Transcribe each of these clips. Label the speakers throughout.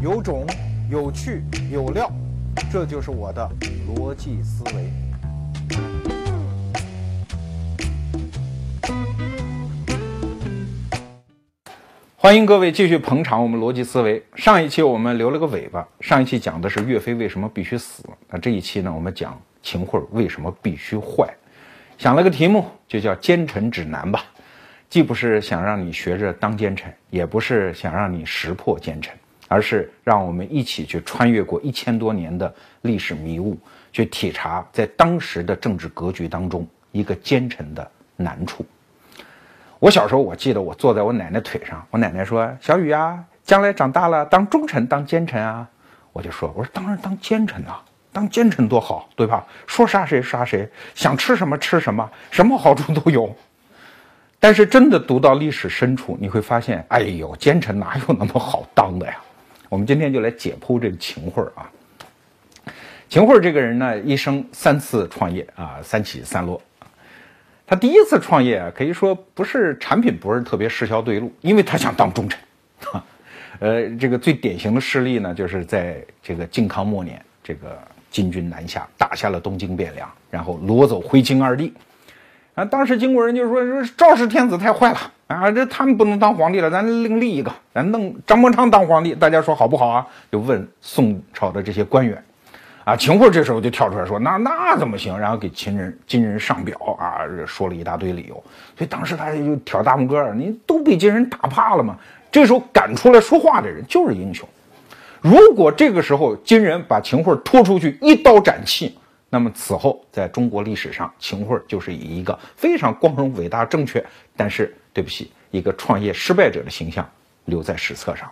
Speaker 1: 有种，有趣，有料，这就是我的逻辑思维。欢迎各位继续捧场我们逻辑思维。上一期我们留了个尾巴，上一期讲的是岳飞为什么必须死，那这一期呢，我们讲秦桧为什么必须坏。想了个题目，就叫“奸臣指南”吧。既不是想让你学着当奸臣，也不是想让你识破奸臣，而是让我们一起去穿越过一千多年的历史迷雾，去体察在当时的政治格局当中一个奸臣的难处。我小时候，我记得我坐在我奶奶腿上，我奶奶说：“小雨啊，将来长大了当忠臣当奸臣啊。”我就说：“我说当然当奸臣啊，当奸臣多好，对吧？说杀谁杀谁，想吃什么吃什么，什么好处都有。”但是真的读到历史深处，你会发现，哎呦，奸臣哪有那么好当的呀？我们今天就来解剖这个秦桧啊。秦桧这个人呢，一生三次创业啊，三起三落。他第一次创业啊，可以说不是产品不是特别市销对路，因为他想当忠臣。呃，这个最典型的事例呢，就是在这个靖康末年，这个金军南下，打下了东京汴梁，然后掳走徽钦二帝。啊，当时金国人就说说赵氏天子太坏了啊，这他们不能当皇帝了，咱另立一个，咱弄张伯昌当皇帝，大家说好不好啊？就问宋朝的这些官员，啊，秦桧这时候就跳出来说，那那怎么行？然后给秦人金人上表啊，说了一大堆理由，所以当时他就挑大拇哥，你都被金人打怕了吗？这时候敢出来说话的人就是英雄。如果这个时候金人把秦桧拖出去一刀斩气。那么此后，在中国历史上，秦桧就是以一个非常光荣、伟大、正确，但是对不起，一个创业失败者的形象留在史册上。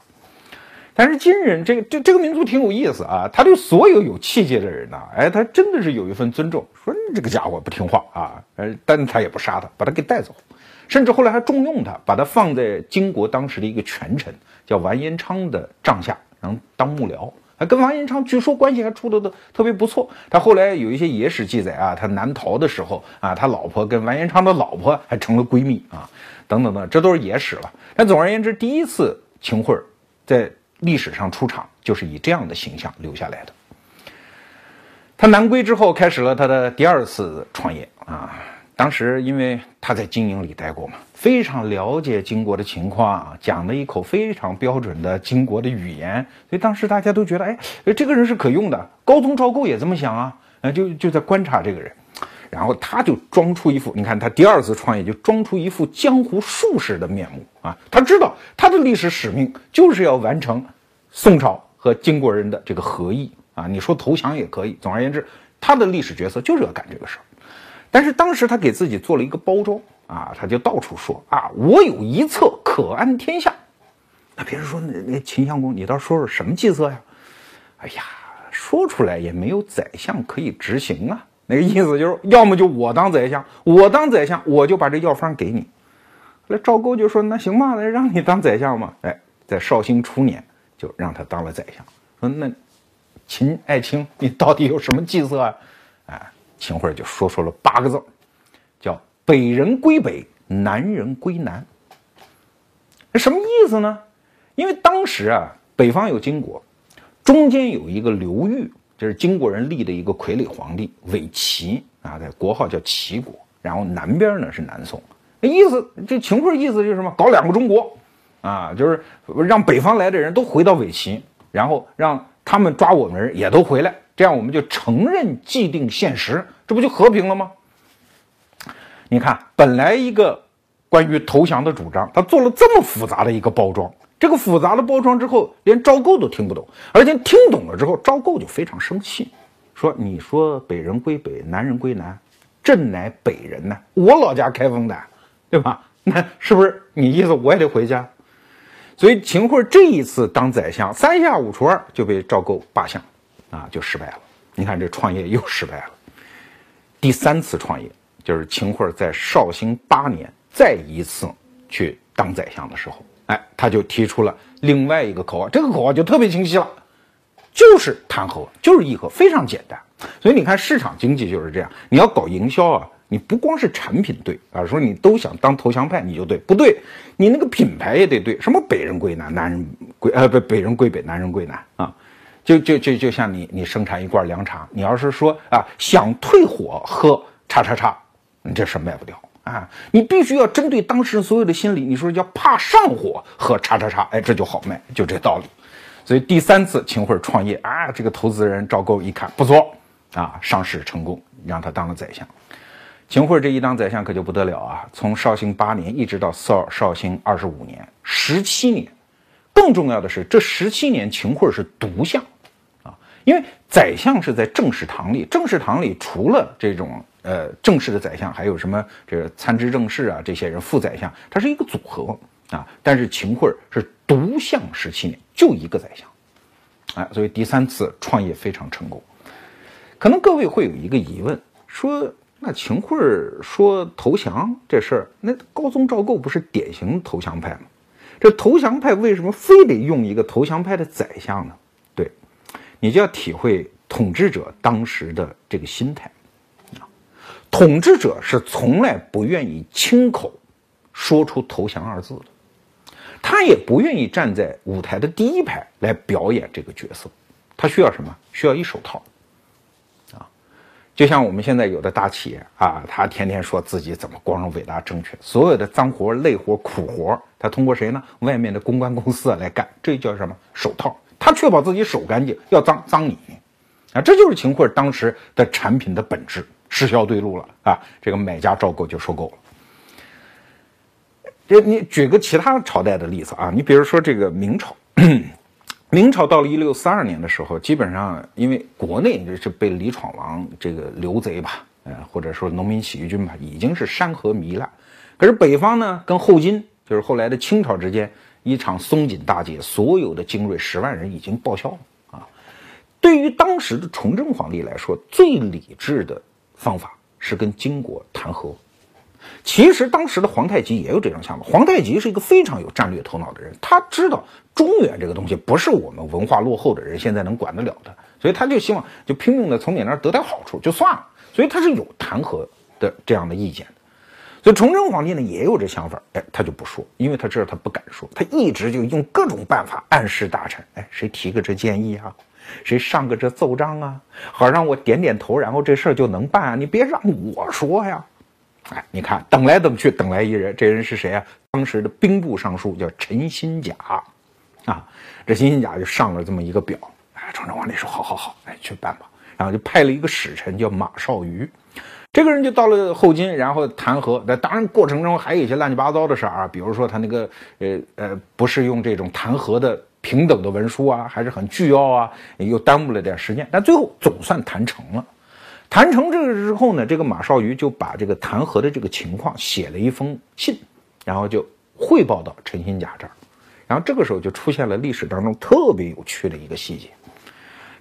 Speaker 1: 但是金人这个这这个民族挺有意思啊，他对所有有气节的人呢，哎，他真的是有一份尊重。说你这个家伙不听话啊，呃，但他也不杀他，把他给带走，甚至后来还重用他，把他放在金国当时的一个权臣叫完颜昌的帐下，然后当幕僚。还跟王延昌据说关系还处的特别不错。他后来有一些野史记载啊，他南逃的时候啊，他老婆跟王延昌的老婆还成了闺蜜啊，等等等，这都是野史了。但总而言之，第一次秦桧在历史上出场，就是以这样的形象留下来的。他南归之后，开始了他的第二次创业啊。当时因为他在经营里待过嘛，非常了解金国的情况，讲了一口非常标准的金国的语言，所以当时大家都觉得，哎，这个人是可用的。高宗赵构也这么想啊，呃，就就在观察这个人，然后他就装出一副，你看他第二次创业就装出一副江湖术士的面目啊，他知道他的历史使命就是要完成宋朝和金国人的这个合议啊，你说投降也可以，总而言之，他的历史角色就是要干这个事儿。但是当时他给自己做了一个包装啊，他就到处说啊，我有一策可安天下。那别人说那那秦襄公，你倒说说什么计策呀？哎呀，说出来也没有宰相可以执行啊。那个意思就是，要么就我当宰相，我当宰相，我就把这药方给你。那赵构就说那行吧，那让你当宰相嘛。哎，在绍兴初年就让他当了宰相。说那秦爱卿，你到底有什么计策啊？哎。秦桧就说出了八个字，叫“北人归北，南人归南”。什么意思呢？因为当时啊，北方有金国，中间有一个刘裕，这是金国人立的一个傀儡皇帝伪齐啊，在国号叫齐国。然后南边呢是南宋。那意思，这秦桧意思就是什么？搞两个中国啊，就是让北方来的人都回到伪齐，然后让他们抓我们人也都回来。这样我们就承认既定现实，这不就和平了吗？你看，本来一个关于投降的主张，他做了这么复杂的一个包装。这个复杂的包装之后，连赵构都听不懂，而且听懂了之后，赵构就非常生气，说：“你说北人归北，南人归南，朕乃北人呢，我老家开封的，对吧？那是不是你意思我也得回家？”所以秦桧这一次当宰相，三下五除二就被赵构罢相。啊，就失败了。你看这创业又失败了。第三次创业就是秦桧在绍兴八年再一次去当宰相的时候，哎，他就提出了另外一个口号，这个口号就特别清晰了，就是谈和，就是议和，非常简单。所以你看市场经济就是这样，你要搞营销啊。你不光是产品对啊，说你都想当投降派你就对，不对，你那个品牌也得对。什么北人归南，南人归呃不北人归北，南人归南啊。就就就就像你你生产一罐凉茶，你要是说啊想退火喝叉叉叉，你这事卖不掉啊。你必须要针对当时所有的心理，你说叫怕上火喝叉叉叉，哎，这就好卖，就这道理。所以第三次秦桧创业啊，这个投资人赵构一看不错啊，上市成功，让他当了宰相。秦桧这一当宰相可就不得了啊，从绍兴八年一直到绍绍兴二十五年，十七年。更重要的是，这十七年秦桧是独相。因为宰相是在正式堂里，正式堂里除了这种呃正式的宰相，还有什么这个参知政事啊这些人副宰相，它是一个组合啊。但是秦桧是独相十七年，就一个宰相，哎，所以第三次创业非常成功。可能各位会有一个疑问，说那秦桧说投降这事儿，那高宗赵构不是典型投降派吗？这投降派为什么非得用一个投降派的宰相呢？你就要体会统治者当时的这个心态，啊，统治者是从来不愿意亲口说出投降二字的，他也不愿意站在舞台的第一排来表演这个角色，他需要什么？需要一手套，啊，就像我们现在有的大企业啊，他天天说自己怎么光荣、伟大、正确，所有的脏活、累活、苦活，他通过谁呢？外面的公关公司来干，这叫什么？手套。他确保自己手干净，要脏脏你，啊，这就是秦桧当时的产品的本质，失效对路了啊！这个买家赵构就收购了。这你举个其他朝代的例子啊，你比如说这个明朝，明朝到了一六四二年的时候，基本上因为国内就是被李闯王这个刘贼吧，呃，或者说农民起义军吧，已经是山河糜烂，可是北方呢，跟后金就是后来的清朝之间。一场松锦大捷，所有的精锐十万人已经报销了啊！对于当时的崇祯皇帝来说，最理智的方法是跟金国谈和。其实当时的皇太极也有这种想法。皇太极是一个非常有战略头脑的人，他知道中原这个东西不是我们文化落后的人现在能管得了的，所以他就希望就拼命的从你那儿得点好处就算了。所以他是有谈和的这样的意见。所以崇祯皇帝呢也有这想法，哎，他就不说，因为他知道他不敢说，他一直就用各种办法暗示大臣，哎，谁提个这建议啊，谁上个这奏章啊，好让我点点头，然后这事儿就能办啊，你别让我说呀，哎，你看等来等去等来一人，这人是谁啊？当时的兵部尚书叫陈新甲，啊，这陈新甲就上了这么一个表，哎，崇祯皇帝说好好好，哎，去办吧，然后就派了一个使臣叫马绍愉。这个人就到了后金，然后谈和。那当然过程中还有一些乱七八糟的事儿啊，比如说他那个呃呃，不是用这种谈和的平等的文书啊，还是很巨要啊，又耽误了点时间。但最后总算谈成了。谈成这个之后呢，这个马绍愉就把这个谈和的这个情况写了一封信，然后就汇报到陈新甲这儿。然后这个时候就出现了历史当中特别有趣的一个细节。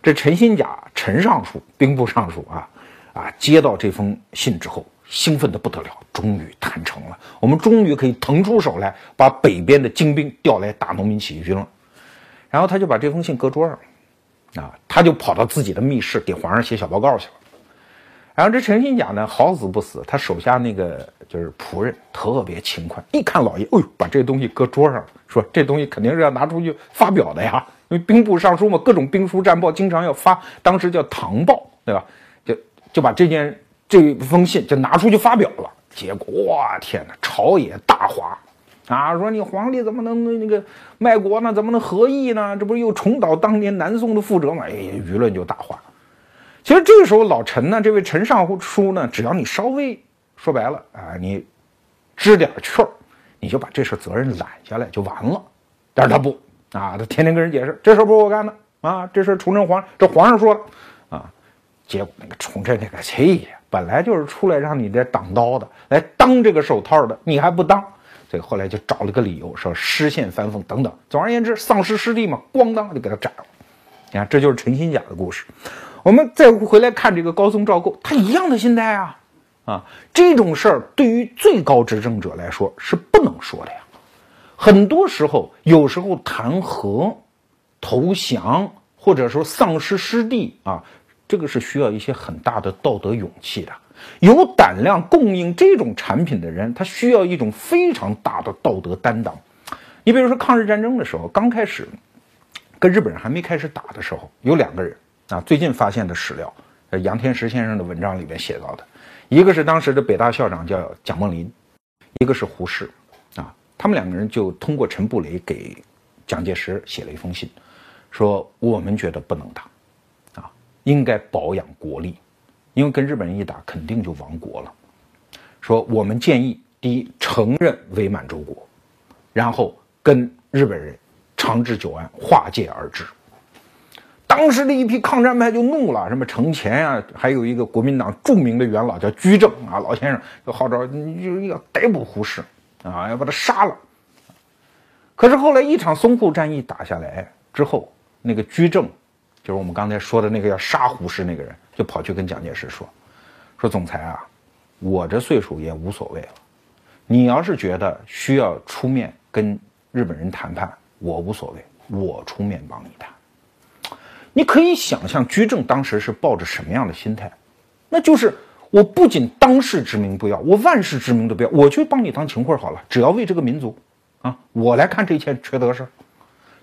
Speaker 1: 这陈新甲，陈尚书，兵部尚书啊。啊！接到这封信之后，兴奋的不得了，终于谈成了，我们终于可以腾出手来，把北边的精兵调来打农民起义军了。然后他就把这封信搁桌上，啊，他就跑到自己的密室给皇上写小报告去了。然后这陈新甲呢，好死不死，他手下那个就是仆人特别勤快，一看老爷，哎呦，把这东西搁桌上，说这东西肯定是要拿出去发表的呀，因为兵部尚书嘛，各种兵书战报经常要发，当时叫唐报，对吧？就把这件这封信就拿出去发表了，结果哇天哪，朝野大哗，啊，说你皇帝怎么能那个卖国呢？怎么能和议呢？这不是又重蹈当年南宋的覆辙吗？哎，舆论就大哗。其实这个时候老陈呢，这位陈尚书呢，只要你稍微说白了啊，你知点趣儿，你就把这事责任揽下来就完了。但是他不啊，他天天跟人解释，这事不是我干的啊，这事崇祯皇这皇上说了。结果那个崇祯那个气呀，本来就是出来让你这挡刀的，来当这个手套的，你还不当，所以后来就找了个理由说失陷翻覆等等。总而言之，丧失失地嘛，咣当就给他斩了。你看，这就是陈新甲的故事。我们再回来看这个高宗赵构，他一样的心态啊啊，这种事儿对于最高执政者来说是不能说的呀。很多时候，有时候谈和、投降，或者说丧失失地啊。这个是需要一些很大的道德勇气的，有胆量供应这种产品的人，他需要一种非常大的道德担当。你比如说抗日战争的时候，刚开始跟日本人还没开始打的时候，有两个人啊，最近发现的史料，呃杨天石先生的文章里面写到的，一个是当时的北大校长叫蒋梦麟，一个是胡适，啊，他们两个人就通过陈布雷给蒋介石写了一封信，说我们觉得不能打，应该保养国力，因为跟日本人一打肯定就亡国了，说我们建议第一承认伪满洲国，然后。跟日本人长治久安，划界而治。当时的一批抗战派就怒了，什么程潜啊，还有一个国民党著名的元老叫居正啊，老先生就号召你就要逮捕胡适啊，要把他杀了。可是后来一场淞沪战役打下来之后，那个居正，就是我们刚才说的那个要杀胡适那个人，就跑去跟蒋介石说：“说总裁啊，我这岁数也无所谓了，你要是觉得需要出面跟。”日本人谈判，我无所谓，我出面帮你谈。你可以想象居正当时是抱着什么样的心态？那就是我不仅当世之名不要，我万世之名都不要，我就帮你当秦桧好了，只要为这个民族啊，我来看这一切缺德事儿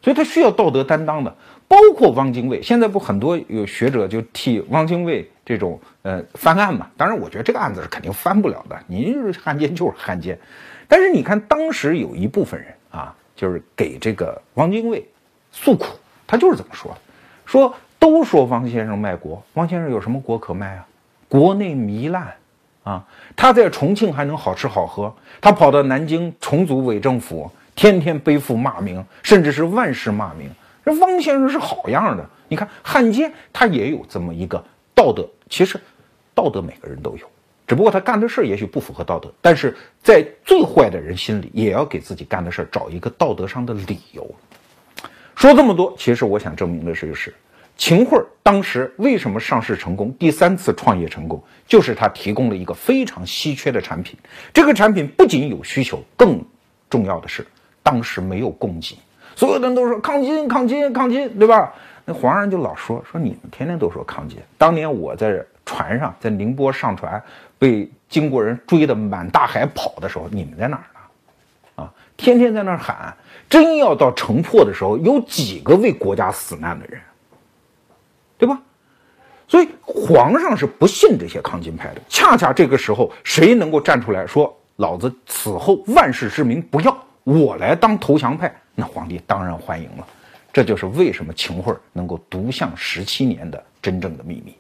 Speaker 1: 所以他需要道德担当的，包括汪精卫。现在不很多有学者就替汪精卫这种呃翻案嘛？当然，我觉得这个案子是肯定翻不了的。你是汉奸就是汉奸，但是你看当时有一部分人啊。就是给这个汪精卫诉苦，他就是这么说的：说都说汪先生卖国，汪先生有什么国可卖啊？国内糜烂啊！他在重庆还能好吃好喝，他跑到南京重组伪政府，天天背负骂名，甚至是万世骂名。这汪先生是好样的！你看汉奸，他也有这么一个道德，其实道德每个人都有。只不过他干的事儿也许不符合道德，但是在最坏的人心里，也要给自己干的事儿找一个道德上的理由。说这么多，其实我想证明的是，就是秦桧当时为什么上市成功，第三次创业成功，就是他提供了一个非常稀缺的产品。这个产品不仅有需求，更重要的是当时没有供给。所有人都说抗金、抗金、抗金，对吧？那皇上就老说说你们天天都说抗金。当年我在船上，在宁波上船。被金国人追得满大海跑的时候，你们在哪儿呢？啊，天天在那儿喊，真要到城破的时候，有几个为国家死难的人，对吧？所以皇上是不信这些抗金派的。恰恰这个时候，谁能够站出来说老子此后万世之名不要，我来当投降派，那皇帝当然欢迎了。这就是为什么秦桧能够独享十七年的真正的秘密。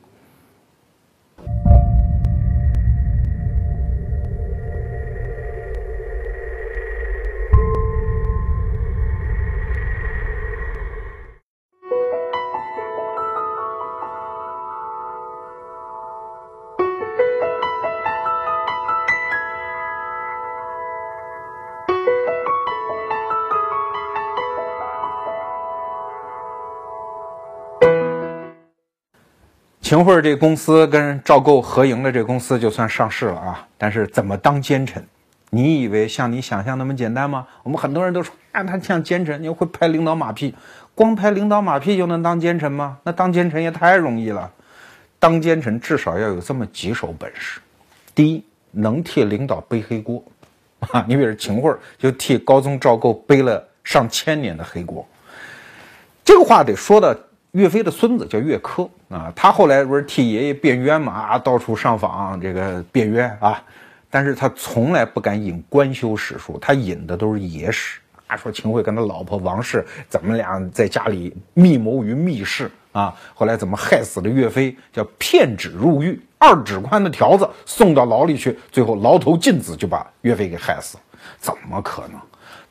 Speaker 1: 秦桧这公司跟赵构合营的这公司就算上市了啊，但是怎么当奸臣？你以为像你想象那么简单吗？我们很多人都说啊，他像奸臣，你会拍领导马屁，光拍领导马屁就能当奸臣吗？那当奸臣也太容易了。当奸臣至少要有这么几手本事：第一，能替领导背黑锅啊，你比如秦桧就替高宗赵构背了上千年的黑锅。这个话得说的。岳飞的孙子叫岳珂啊，他后来不是替爷爷辩冤嘛啊，到处上访这个辩冤啊，但是他从来不敢引官修史书，他引的都是野史啊，说秦桧跟他老婆王氏怎么俩在家里密谋于密室啊，后来怎么害死了岳飞，叫骗纸入狱，二指宽的条子送到牢里去，最后牢头进子就把岳飞给害死，怎么可能？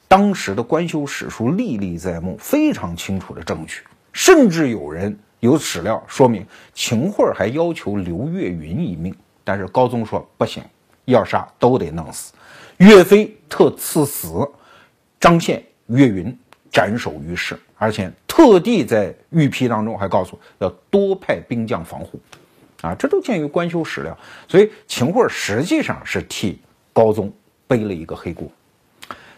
Speaker 1: 当时的官修史书历历在目，非常清楚的证据。甚至有人有史料说明，秦桧还要求留岳云一命，但是高宗说不行，要杀都得弄死。岳飞特赐死张宪、岳云，斩首于市，而且特地在御批当中还告诉要多派兵将防护。啊，这都见于官修史料，所以秦桧实际上是替高宗背了一个黑锅。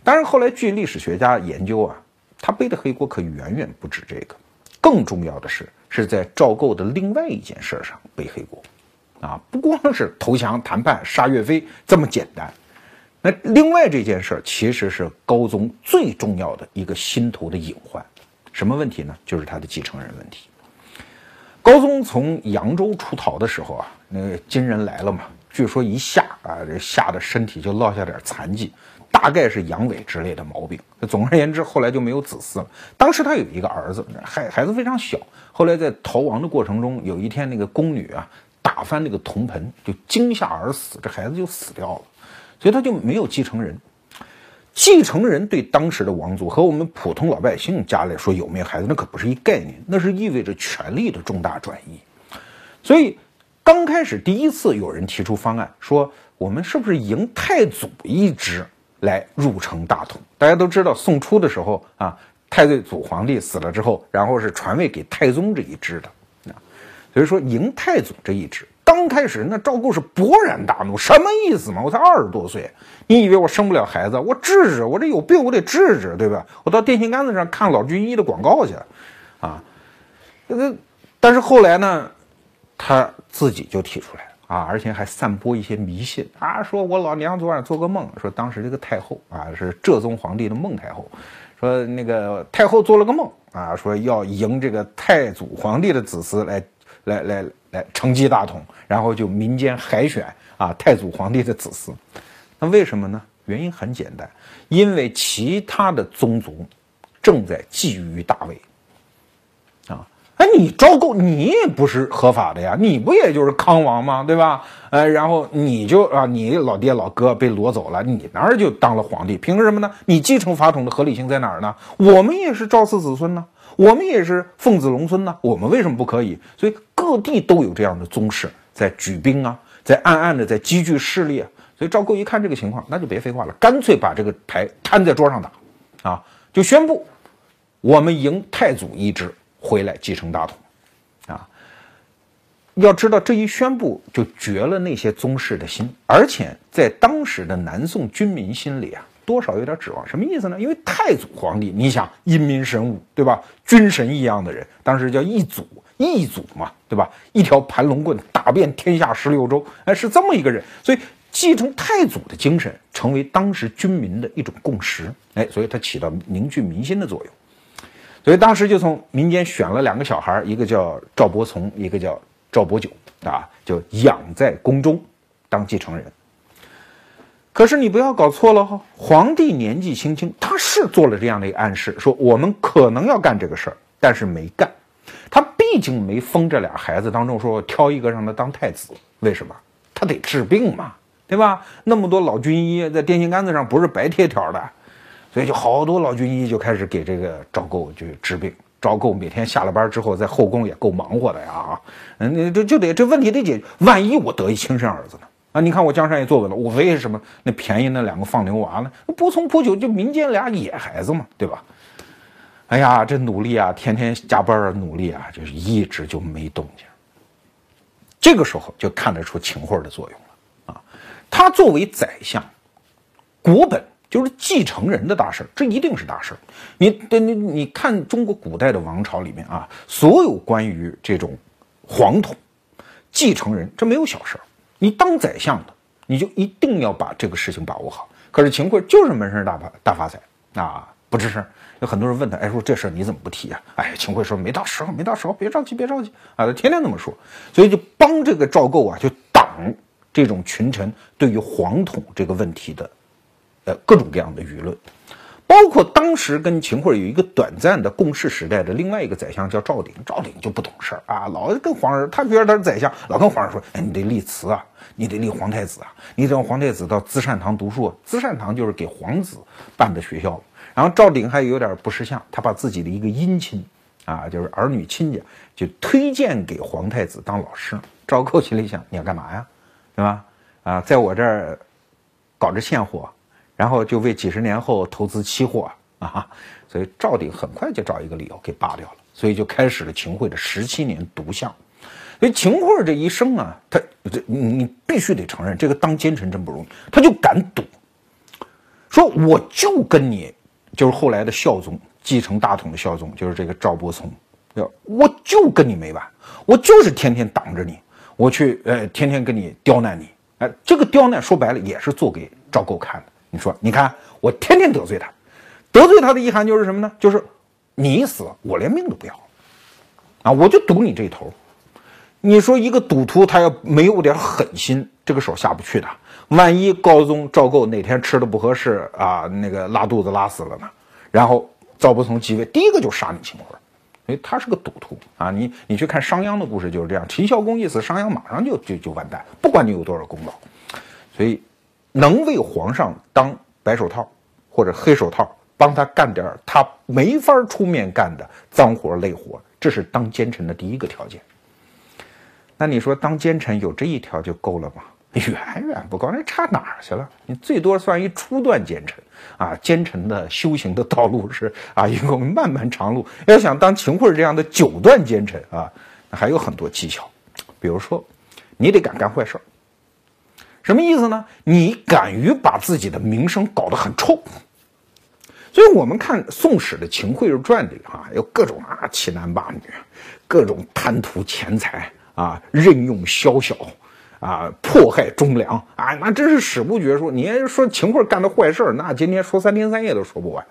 Speaker 1: 当然，后来据历史学家研究啊，他背的黑锅可远远不止这个。更重要的是，是在赵构的另外一件事上背黑锅，啊，不光是投降谈判杀岳飞这么简单，那另外这件事儿其实是高宗最重要的一个心头的隐患，什么问题呢？就是他的继承人问题。高宗从扬州出逃的时候啊，那个金人来了嘛，据说一下啊，这吓得身体就落下点残疾，大概是阳痿之类的毛病。总而言之，后来就没有子嗣了。当时他有一个儿子，孩孩子非常小。后来在逃亡的过程中，有一天那个宫女啊打翻那个铜盆，就惊吓而死，这孩子就死掉了。所以他就没有继承人。继承人对当时的王族和我们普通老百姓家来说有没有孩子，那可不是一概念，那是意味着权力的重大转移。所以刚开始第一次有人提出方案，说我们是不是迎太祖一支来入城大统？大家都知道宋初的时候啊，太祖皇帝死了之后，然后是传位给太宗这一支的啊，所以说迎太祖这一支。刚开始，那赵构是勃然大怒，什么意思嘛？我才二十多岁，你以为我生不了孩子？我治治，我这有病，我得治治，对吧？我到电线杆子上看老军医的广告去，啊，那但是后来呢，他自己就提出来了啊，而且还散播一些迷信啊，说我老娘昨晚做个梦，说当时这个太后啊是哲宗皇帝的孟太后，说那个太后做了个梦啊，说要迎这个太祖皇帝的子嗣来。来来来，承继大统，然后就民间海选啊，太祖皇帝的子嗣。那为什么呢？原因很简单，因为其他的宗族正在觊觎大位啊。哎，你赵构，你也不是合法的呀，你不也就是康王吗？对吧？呃，然后你就啊，你老爹老哥被掳走了，你那儿就当了皇帝，凭什么呢？你继承法统的合理性在哪儿呢？我们也是赵氏子孙呢。我们也是奉子龙孙呢，我们为什么不可以？所以各地都有这样的宗室在举兵啊，在暗暗的在积聚势力啊。所以赵构一看这个情况，那就别废话了，干脆把这个牌摊在桌上打，啊，就宣布我们迎太祖一支回来继承大统，啊，要知道这一宣布就绝了那些宗室的心，而且在当时的南宋军民心里啊。多少有点指望，什么意思呢？因为太祖皇帝，你想英明神武，对吧？军神一样的人，当时叫一祖，一祖嘛，对吧？一条盘龙棍打遍天下十六州，哎，是这么一个人。所以继承太祖的精神，成为当时军民的一种共识，哎，所以它起到凝聚民心的作用。所以当时就从民间选了两个小孩，一个叫赵伯从，一个叫赵伯久，啊，就养在宫中当继承人。可是你不要搞错了哈，皇帝年纪轻轻，他是做了这样的一个暗示，说我们可能要干这个事儿，但是没干。他毕竟没封这俩孩子当中说挑一个让他当太子，为什么？他得治病嘛，对吧？那么多老军医在电线杆子上不是白贴条的，所以就好多老军医就开始给这个赵构就治病。赵构每天下了班之后在后宫也够忙活的呀啊，嗯，这就得这问题得解决。万一我得一亲生儿子呢？啊，你看我江山也坐稳了，我为什么那便宜那两个放牛娃呢？不从不久就民间俩野孩子嘛，对吧？哎呀，这努力啊，天天加班啊，努力啊，就是一直就没动静。这个时候就看得出秦桧的作用了啊。他作为宰相，国本就是继承人的大事儿这一定是大事你你你你看中国古代的王朝里面啊，所有关于这种皇统继承人，这没有小事儿。你当宰相的，你就一定要把这个事情把握好。可是秦桧就是闷声大发大发财啊，不吱声。有很多人问他，哎，说这事儿你怎么不提啊？哎，秦桧说没到时候，没到时候，别着急，别着急啊。他天天那么说，所以就帮这个赵构啊，就挡这种群臣对于皇统这个问题的，呃，各种各样的舆论。包括当时跟秦桧有一个短暂的共事时代的另外一个宰相叫赵鼎，赵鼎就不懂事儿啊，老跟皇上，他觉得他是宰相，老跟皇上说，哎，你得立祠啊，你得立皇太子啊，你得让皇太子到资善堂读书，资善堂就是给皇子办的学校。然后赵鼎还有点不识相，他把自己的一个姻亲啊，就是儿女亲家，就推荐给皇太子当老师。赵构心里想，你要干嘛呀，对吧？啊，在我这儿搞着现货。然后就为几十年后投资期货啊，所以赵鼎很快就找一个理由给罢掉了，所以就开始了秦桧的十七年独相。所以秦桧这一生啊，他这你必须得承认，这个当奸臣真不容易，他就敢赌，说我就跟你就是后来的孝宗继承大统的孝宗，就是这个赵伯聪，要我就跟你没完，我就是天天挡着你，我去呃天天跟你刁难你，哎，这个刁难说白了也是做给赵构看的。你说，你看我天天得罪他，得罪他的意涵就是什么呢？就是你一死，我连命都不要，啊，我就赌你这一头。你说一个赌徒，他要没有点狠心，这个手下不去的。万一高宗赵构哪天吃的不合适啊，那个拉肚子拉死了呢？然后赵伯从继位，第一个就杀你秦桧，因为他是个赌徒啊。你你去看商鞅的故事就是这样，秦孝公一死，商鞅马上就就就完蛋，不管你有多少功劳。所以，能为皇上当白手套或者黑手套，帮他干点他没法出面干的脏活累活，这是当奸臣的第一个条件。那你说当奸臣有这一条就够了吗？远远不够，那差哪儿去了？你最多算一初段奸臣啊！奸臣的修行的道路是啊一个漫漫长路。要想当秦桧这样的九段奸臣啊，还有很多技巧。比如说，你得敢干坏事儿。什么意思呢？你敢于把自己的名声搞得很臭。所以我们看《宋史》的《秦桧传》里啊，有各种啊欺男霸女，各种贪图钱财啊，任用宵小。啊，迫害忠良啊，那真是史不绝书。你要说秦桧干的坏事那今天说三天三夜都说不完。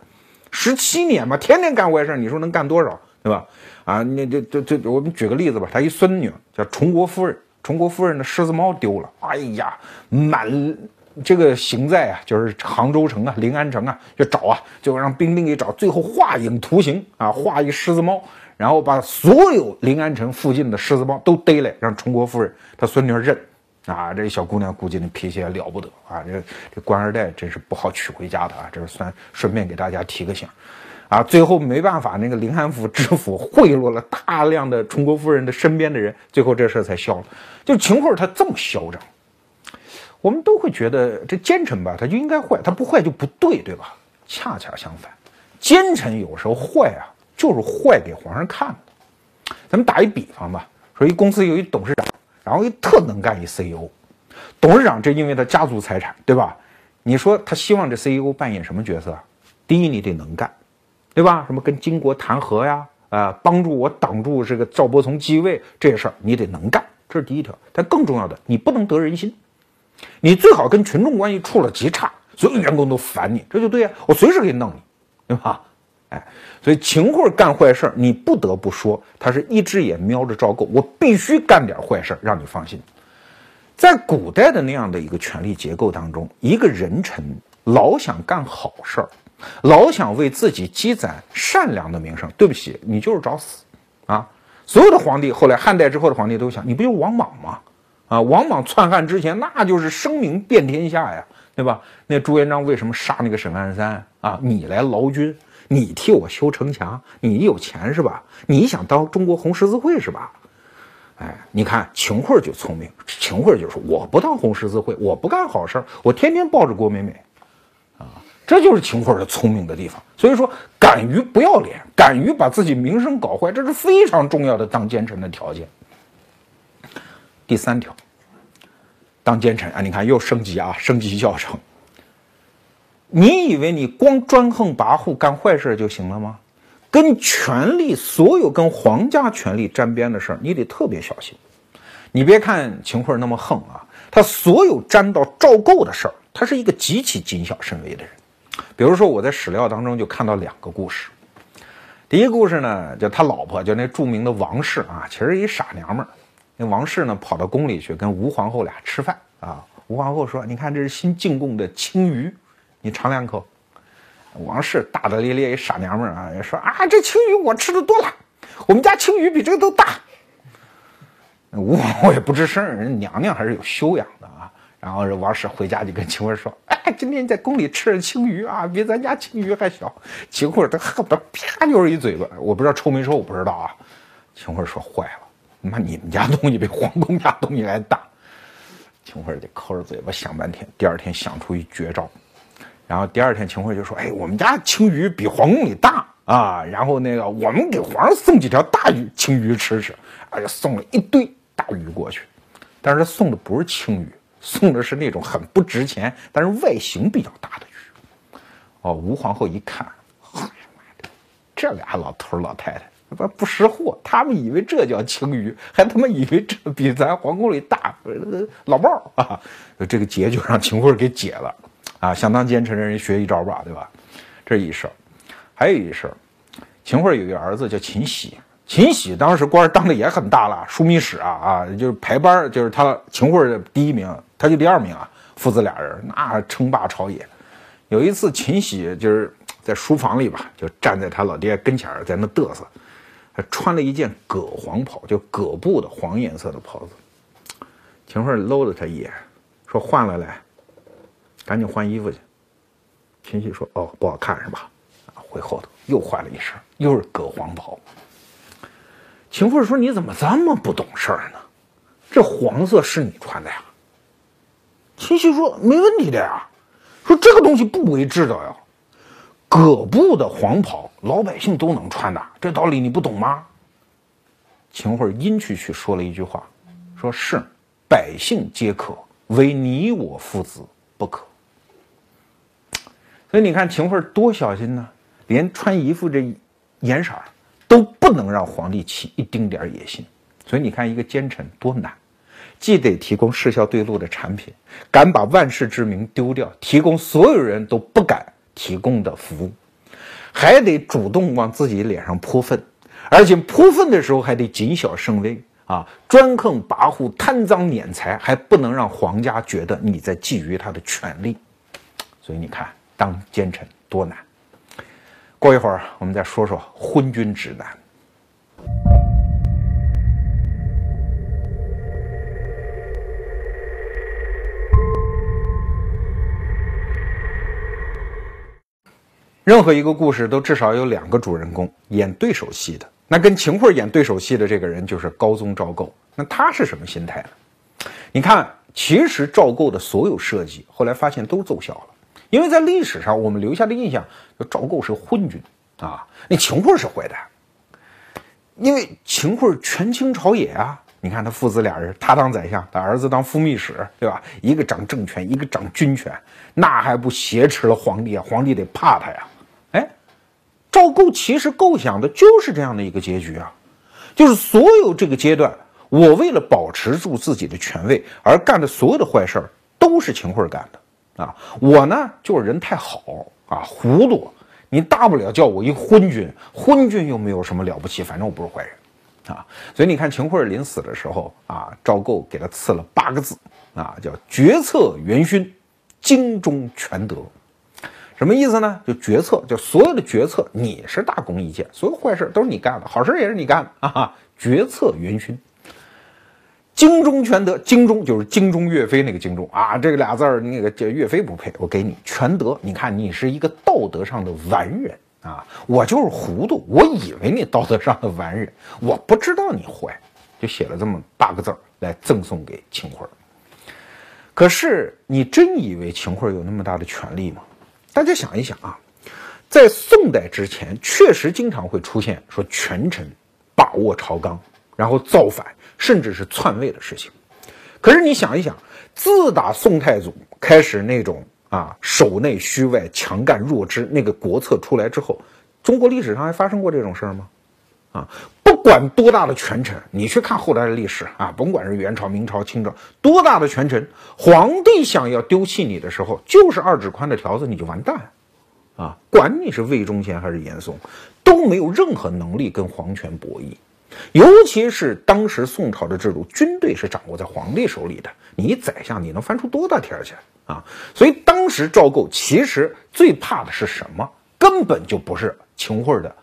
Speaker 1: 十七年嘛，天天干坏事你说能干多少，对吧？啊，你这这这，我们举个例子吧，他一孙女叫崇国夫人，崇国夫人的狮子猫丢了，哎呀，满这个行在啊，就是杭州城啊，临安城啊，就找啊，就让兵丁给找，最后画影图形啊，画一狮子猫，然后把所有临安城附近的狮子猫都逮来，让崇国夫人她孙女认。啊，这小姑娘估计那脾气也了不得啊！这这官二代真是不好娶回家的啊！这是算顺便给大家提个醒，啊，最后没办法，那个临安府知府贿赂了大量的崇国夫人的身边的人，最后这事儿才消了。就秦桧他这么嚣张，我们都会觉得这奸臣吧，他就应该坏，他不坏就不对，对吧？恰恰相反，奸臣有时候坏啊，就是坏给皇上看的。咱们打一比方吧，说一公司有一董事长。然后又特能干一 CEO，董事长这因为他家族财产，对吧？你说他希望这 CEO 扮演什么角色？第一，你得能干，对吧？什么跟金国谈和呀，啊，帮助我挡住这个赵伯从继位这些事儿，你得能干，这是第一条。但更重要的，你不能得人心，你最好跟群众关系处了极差，所有员工都烦你，这就对呀，我随时可以弄你，对吧？哎，所以秦桧干坏事儿，你不得不说，他是一只眼瞄着赵构，我必须干点坏事儿，让你放心。在古代的那样的一个权力结构当中，一个人臣老想干好事儿，老想为自己积攒善良的名声，对不起，你就是找死啊！所有的皇帝，后来汉代之后的皇帝都想，你不就是王莽吗？啊，王莽篡汉之前，那就是声名遍天下呀，对吧？那朱元璋为什么杀那个沈万三啊？你来劳军。你替我修城墙，你有钱是吧？你想当中国红十字会是吧？哎，你看秦桧就聪明，秦桧就说我不当红十字会，我不干好事儿，我天天抱着郭美美，这就是秦桧的聪明的地方。所以说，敢于不要脸，敢于把自己名声搞坏，这是非常重要的当奸臣的条件。第三条，当奸臣啊，你看又升级啊，升级教程。你以为你光专横跋扈干坏事就行了吗？跟权力，所有跟皇家权力沾边的事儿，你得特别小心。你别看秦桧那么横啊，他所有沾到赵构的事儿，他是一个极其谨小慎微的人。比如说，我在史料当中就看到两个故事。第一个故事呢，就他老婆，就那著名的王氏啊，其实一傻娘们儿。那王氏呢，跑到宫里去跟吴皇后俩吃饭啊。吴皇后说：“你看，这是新进贡的青鱼。”你尝两口，王氏大大咧咧一傻娘们儿啊，说啊，这青鱼我吃的多了，我们家青鱼比这个都大。吴皇后也不吱声，人娘娘还是有修养的啊。然后这王氏回家就跟秦桧说，哎，今天在宫里吃的青鱼啊，比咱家青鱼还小。秦桧他恨不得啪就是一嘴巴，我不知道臭没臭，我不知道啊。秦桧说坏了，妈你们家东西比皇宫家东西还大。秦桧得抠着嘴巴想半天，第二天想出一绝招。然后第二天，秦桧就说：“哎，我们家青鱼比皇宫里大啊！然后那个，我们给皇上送几条大鱼青鱼吃吃。哎呀，送了一堆大鱼过去，但是送的不是青鱼，送的是那种很不值钱，但是外形比较大的鱼。哦，吴皇后一看，哎呀妈的，这俩老头老太太不不识货，他们以为这叫青鱼，还他妈以为这比咱皇宫里大，老帽啊！这个结就让秦桧给解了。”啊，想当奸臣的人学一招吧，对吧？这一事儿，还有一事儿，秦桧有一个儿子叫秦喜，秦喜当时官当的也很大了，枢密使啊啊，就是排班，就是他秦桧的第一名，他就第二名啊，父子俩人那称霸朝野。有一次，秦喜就是在书房里吧，就站在他老爹跟前在那嘚瑟，他穿了一件葛黄袍，就葛布的黄颜色的袍子。秦桧搂了他一眼，说：“换了来，赶紧换衣服去。”秦喜说：“哦，不好看是吧？”啊，回后头又换了一身，又是葛黄袍。秦桧说：“你怎么这么不懂事儿呢？这黄色是你穿的呀？”秦喜说：“没问题的呀。”说这个东西不为制的呀，葛布的黄袍，老百姓都能穿的，这道理你不懂吗？秦桧阴去去说了一句话，说是百姓皆可，唯你我父子不可。所以你看秦桧多小心呢，连穿衣服这颜色都不能让皇帝起一丁点野心。所以你看一个奸臣多难。既得提供市销对路的产品，敢把万世之名丢掉，提供所有人都不敢提供的服务，还得主动往自己脸上泼粪，而且泼粪的时候还得谨小慎微啊，专横跋扈、贪赃敛财，还不能让皇家觉得你在觊觎他的权利。所以你看，当奸臣多难。过一会儿我们再说说昏君指南。任何一个故事都至少有两个主人公演对手戏的，那跟秦桧演对手戏的这个人就是高宗赵构。那他是什么心态呢？你看，其实赵构的所有设计后来发现都奏效了，因为在历史上我们留下的印象，赵构是昏君啊，那秦桧是坏蛋。因为秦桧权倾朝野啊，你看他父子俩人，他当宰相，他儿子当副密使，对吧？一个掌政权，一个掌军权，那还不挟持了皇帝啊？皇帝得怕他呀。哎赵构其实构想的就是这样的一个结局啊，就是所有这个阶段，我为了保持住自己的权位而干的所有的坏事儿，都是秦桧干的啊。我呢，就是人太好啊，糊涂。你大不了叫我一昏君，昏君又没有什么了不起，反正我不是坏人啊。所以你看，秦桧临死的时候啊，赵构给他赐了八个字啊，叫决策元勋，精忠全德。什么意思呢？就决策，就所有的决策，你是大功一件，所有坏事都是你干的，好事也是你干的啊！决策元勋，精忠全德，精忠就是精忠岳飞那个精忠啊，这个俩字儿那个叫岳飞不配，我给你全德。你看你是一个道德上的完人啊，我就是糊涂，我以为你道德上的完人，我不知道你坏，就写了这么八个字儿来赠送给秦桧。可是你真以为秦桧有那么大的权利吗？大家想一想啊，在宋代之前，确实经常会出现说权臣把握朝纲，然后造反，甚至是篡位的事情。可是你想一想，自打宋太祖开始那种啊守内虚外、强干弱支那个国策出来之后，中国历史上还发生过这种事儿吗？啊，不管多大的权臣，你去看后来的历史啊，甭管是元朝、明朝、清朝，多大的权臣，皇帝想要丢弃你的时候，就是二指宽的条子，你就完蛋，啊，管你是魏忠贤还是严嵩，都没有任何能力跟皇权博弈。尤其是当时宋朝的制度，军队是掌握在皇帝手里的，你宰相你能翻出多大天去啊？所以当时赵构其实最怕的是什么？根本就不是秦桧的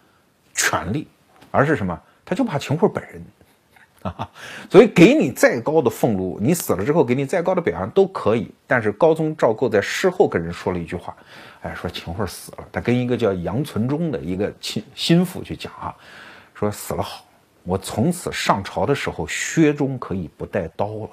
Speaker 1: 权力。而是什么？他就怕秦桧本人啊，所以给你再高的俸禄，你死了之后给你再高的表扬都可以。但是高宗赵构在事后跟人说了一句话，哎，说秦桧死了，他跟一个叫杨存忠的一个亲心腹去讲啊，说死了好，我从此上朝的时候靴中可以不带刀了。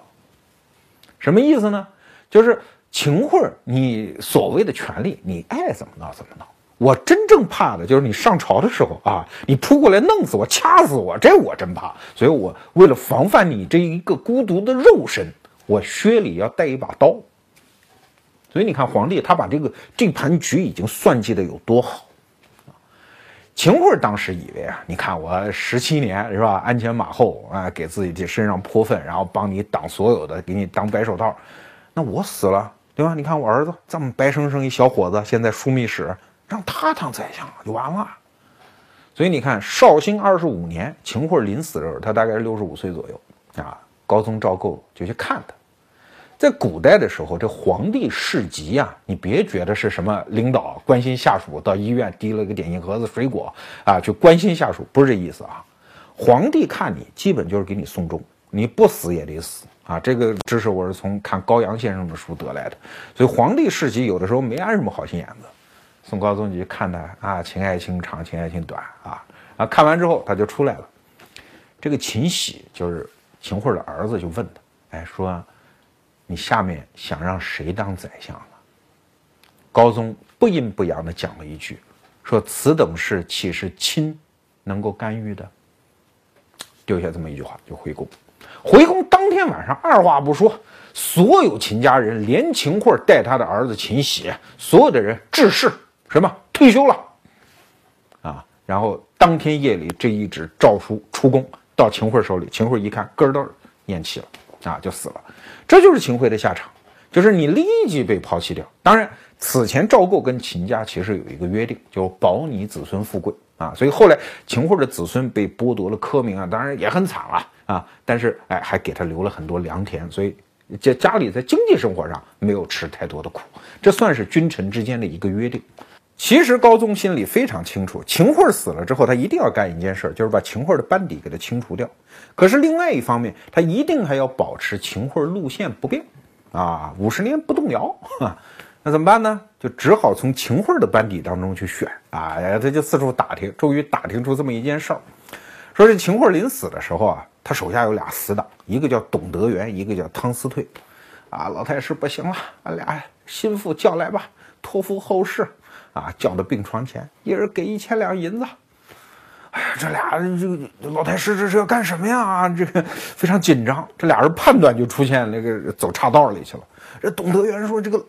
Speaker 1: 什么意思呢？就是秦桧，你所谓的权利，你爱怎么闹怎么闹。我真正怕的就是你上朝的时候啊，你扑过来弄死我、掐死我，这我真怕。所以我为了防范你这一个孤独的肉身，我靴里要带一把刀。所以你看，皇帝他把这个这盘局已经算计的有多好秦桧当时以为啊，你看我十七年是吧，鞍前马后啊，给自己这身上泼粪，然后帮你挡所有的，给你当白手套，那我死了，对吧？你看我儿子这么白生生一小伙子，现在枢密使，让他当宰相就完了。所以你看，绍兴二十五年，秦桧临死的时候，他大概是六十五岁左右啊。高宗赵构就去看他。在古代的时候，这皇帝侍疾啊，你别觉得是什么领导关心下属，到医院提了个点心盒子、水果啊，去关心下属，不是这意思啊。皇帝看你，基本就是给你送终，你不死也得死啊。这个知识我是从看高阳先生的书得来的。所以皇帝侍疾有的时候没安什么好心眼子。宋高宗就看他啊，情爱情长，情爱情短啊啊！看完之后他就出来了。这个秦喜就是秦桧的儿子，就问他，哎，说你下面想让谁当宰相了？高宗不阴不阳的讲了一句，说此等事岂是亲能够干预的？丢下这么一句话就回宫。回宫当天晚上，二话不说，所有秦家人，连秦桧带他的儿子秦喜，所有的人致仕。什么退休了啊？然后当天夜里，这一纸诏书出宫到秦桧手里，秦桧一看，咯噔咽气了啊，就死了。这就是秦桧的下场，就是你立即被抛弃掉。当然，此前赵构跟秦家其实有一个约定，就保你子孙富贵啊。所以后来秦桧的子孙被剥夺了科名啊，当然也很惨了啊。但是哎，还给他留了很多良田，所以家家里在经济生活上没有吃太多的苦，这算是君臣之间的一个约定。其实高宗心里非常清楚，秦桧死了之后，他一定要干一件事，就是把秦桧的班底给他清除掉。可是另外一方面，他一定还要保持秦桧路线不变，啊，五十年不动摇。那怎么办呢？就只好从秦桧的班底当中去选。啊，他就四处打听，终于打听出这么一件事儿，说这秦桧临死的时候啊，他手下有俩死党，一个叫董德元，一个叫汤思退。啊，老太师不行了，俺俩心腹叫来吧，托付后事。啊，叫到病床前，一人给一千两银子。哎呀，这俩这个老太师这是要干什么呀？这个非常紧张。这俩人判断就出现那个走岔道里去了。这董德元说：“这个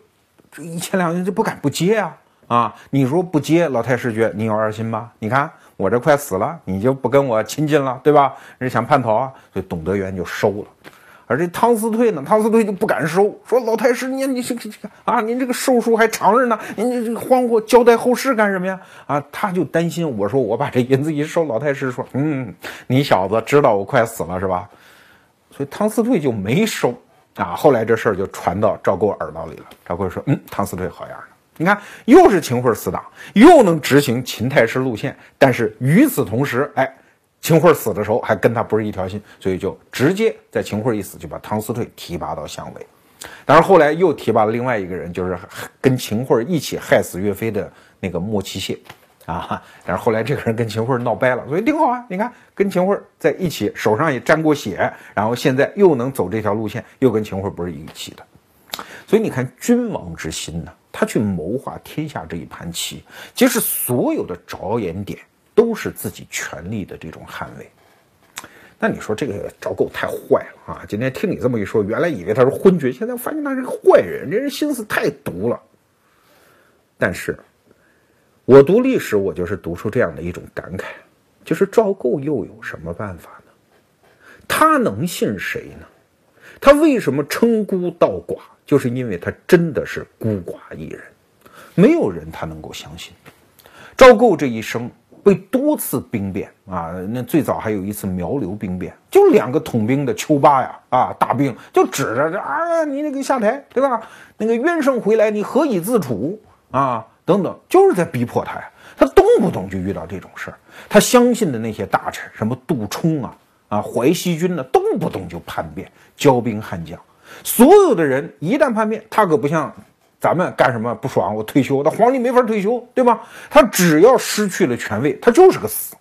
Speaker 1: 这一千两银子不敢不接啊！啊，你说不接，老太师觉得你有二心吧？你看我这快死了，你就不跟我亲近了，对吧？人想叛逃啊，所以董德元就收了。”而这汤思退呢，汤思退就不敢收，说老太师，你你这这个啊，您这个寿数还长着呢，您这这个慌我交代后事干什么呀？啊，他就担心我说我把这银子一收，老太师说，嗯，你小子知道我快死了是吧？所以汤思退就没收啊。后来这事儿就传到赵构耳朵里了，赵构说，嗯，汤思退好样的，你看又是秦桧死党，又能执行秦太师路线，但是与此同时，哎。秦桧死的时候还跟他不是一条心，所以就直接在秦桧一死就把汤思退提拔到相位。当然后来又提拔了另外一个人，就是跟秦桧一起害死岳飞的那个莫奇谢 啊。但是后来这个人跟秦桧闹掰了，所以挺好啊。你看跟秦桧在一起，手上也沾过血，然后现在又能走这条路线，又跟秦桧不是一起的。所以你看君王之心呢，他去谋划天下这一盘棋，其实所有的着眼点。都是自己权力的这种捍卫，那你说这个赵构太坏了啊！今天听你这么一说，原来以为他是昏君，现在发现他是个坏人，这人心思太毒了。但是，我读历史，我就是读出这样的一种感慨，就是赵构又有什么办法呢？他能信谁呢？他为什么称孤道寡？就是因为他真的是孤寡一人，没有人他能够相信。赵构这一生。被多次兵变啊，那最早还有一次苗刘兵变，就两个统兵的丘巴呀啊，大兵就指着这啊，你那个下台对吧？那个冤声回来，你何以自处啊？等等，就是在逼迫他呀。他动不动就遇到这种事儿，他相信的那些大臣，什么杜充啊啊，淮西军呢，动不动就叛变，骄兵悍将，所有的人一旦叛变，他可不像。咱们干什么不爽？我退休，那皇帝没法退休，对吧？他只要失去了权位，他就是个死。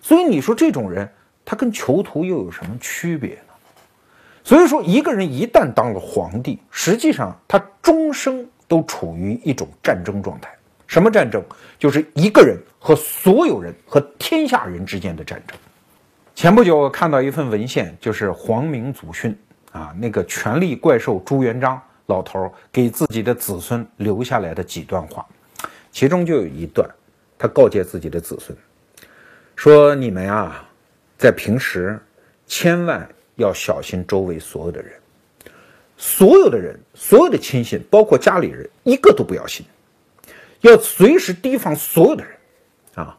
Speaker 1: 所以你说这种人，他跟囚徒又有什么区别呢？所以说，一个人一旦当了皇帝，实际上他终生都处于一种战争状态。什么战争？就是一个人和所有人和天下人之间的战争。前不久我看到一份文献，就是皇明祖训啊，那个权力怪兽朱元璋。老头给自己的子孙留下来的几段话，其中就有一段，他告诫自己的子孙说：“你们啊，在平时千万要小心周围所有的人，所有的人，所有的亲信，包括家里人，一个都不要信，要随时提防所有的人。啊，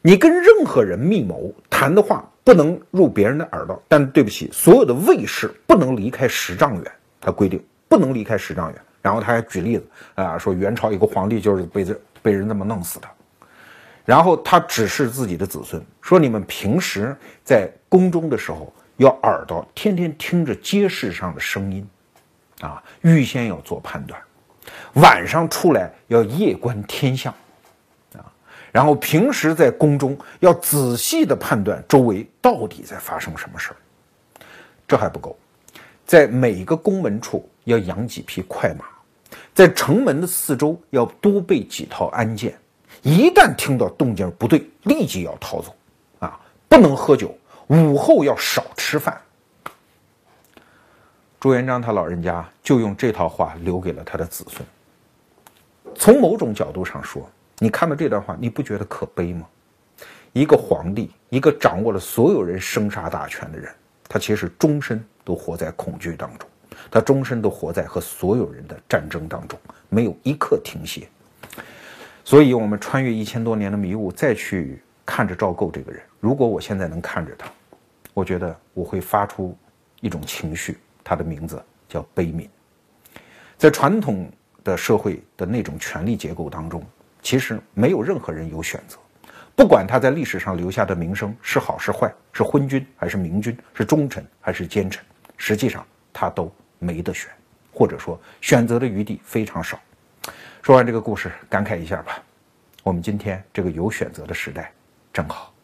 Speaker 1: 你跟任何人密谋谈的话，不能入别人的耳朵。但对不起，所有的卫士不能离开十丈远，他规定不能离开十丈远。然后他还举例子啊，说元朝一个皇帝就是被这被人这么弄死的。然后他指示自己的子孙说：“你们平时在宫中的时候，要耳朵天天听着街市上的声音。”啊，预先要做判断，晚上出来要夜观天象，啊，然后平时在宫中要仔细的判断周围到底在发生什么事儿。这还不够，在每一个宫门处要养几匹快马，在城门的四周要多备几套鞍鞯，一旦听到动静不对，立即要逃走，啊，不能喝酒，午后要少吃饭。朱元璋他老人家就用这套话留给了他的子孙。从某种角度上说，你看到这段话，你不觉得可悲吗？一个皇帝，一个掌握了所有人生杀大权的人，他其实终身都活在恐惧当中，他终身都活在和所有人的战争当中，没有一刻停歇。所以，我们穿越一千多年的迷雾，再去看着赵构这个人，如果我现在能看着他，我觉得我会发出一种情绪。他的名字叫悲悯。在传统的社会的那种权力结构当中，其实没有任何人有选择，不管他在历史上留下的名声是好是坏，是昏君还是明君，是忠臣还是奸臣，实际上他都没得选或者说选择的余地非常少。说完这个故事感慨一下吧。我们今天这个有选择的时代正好。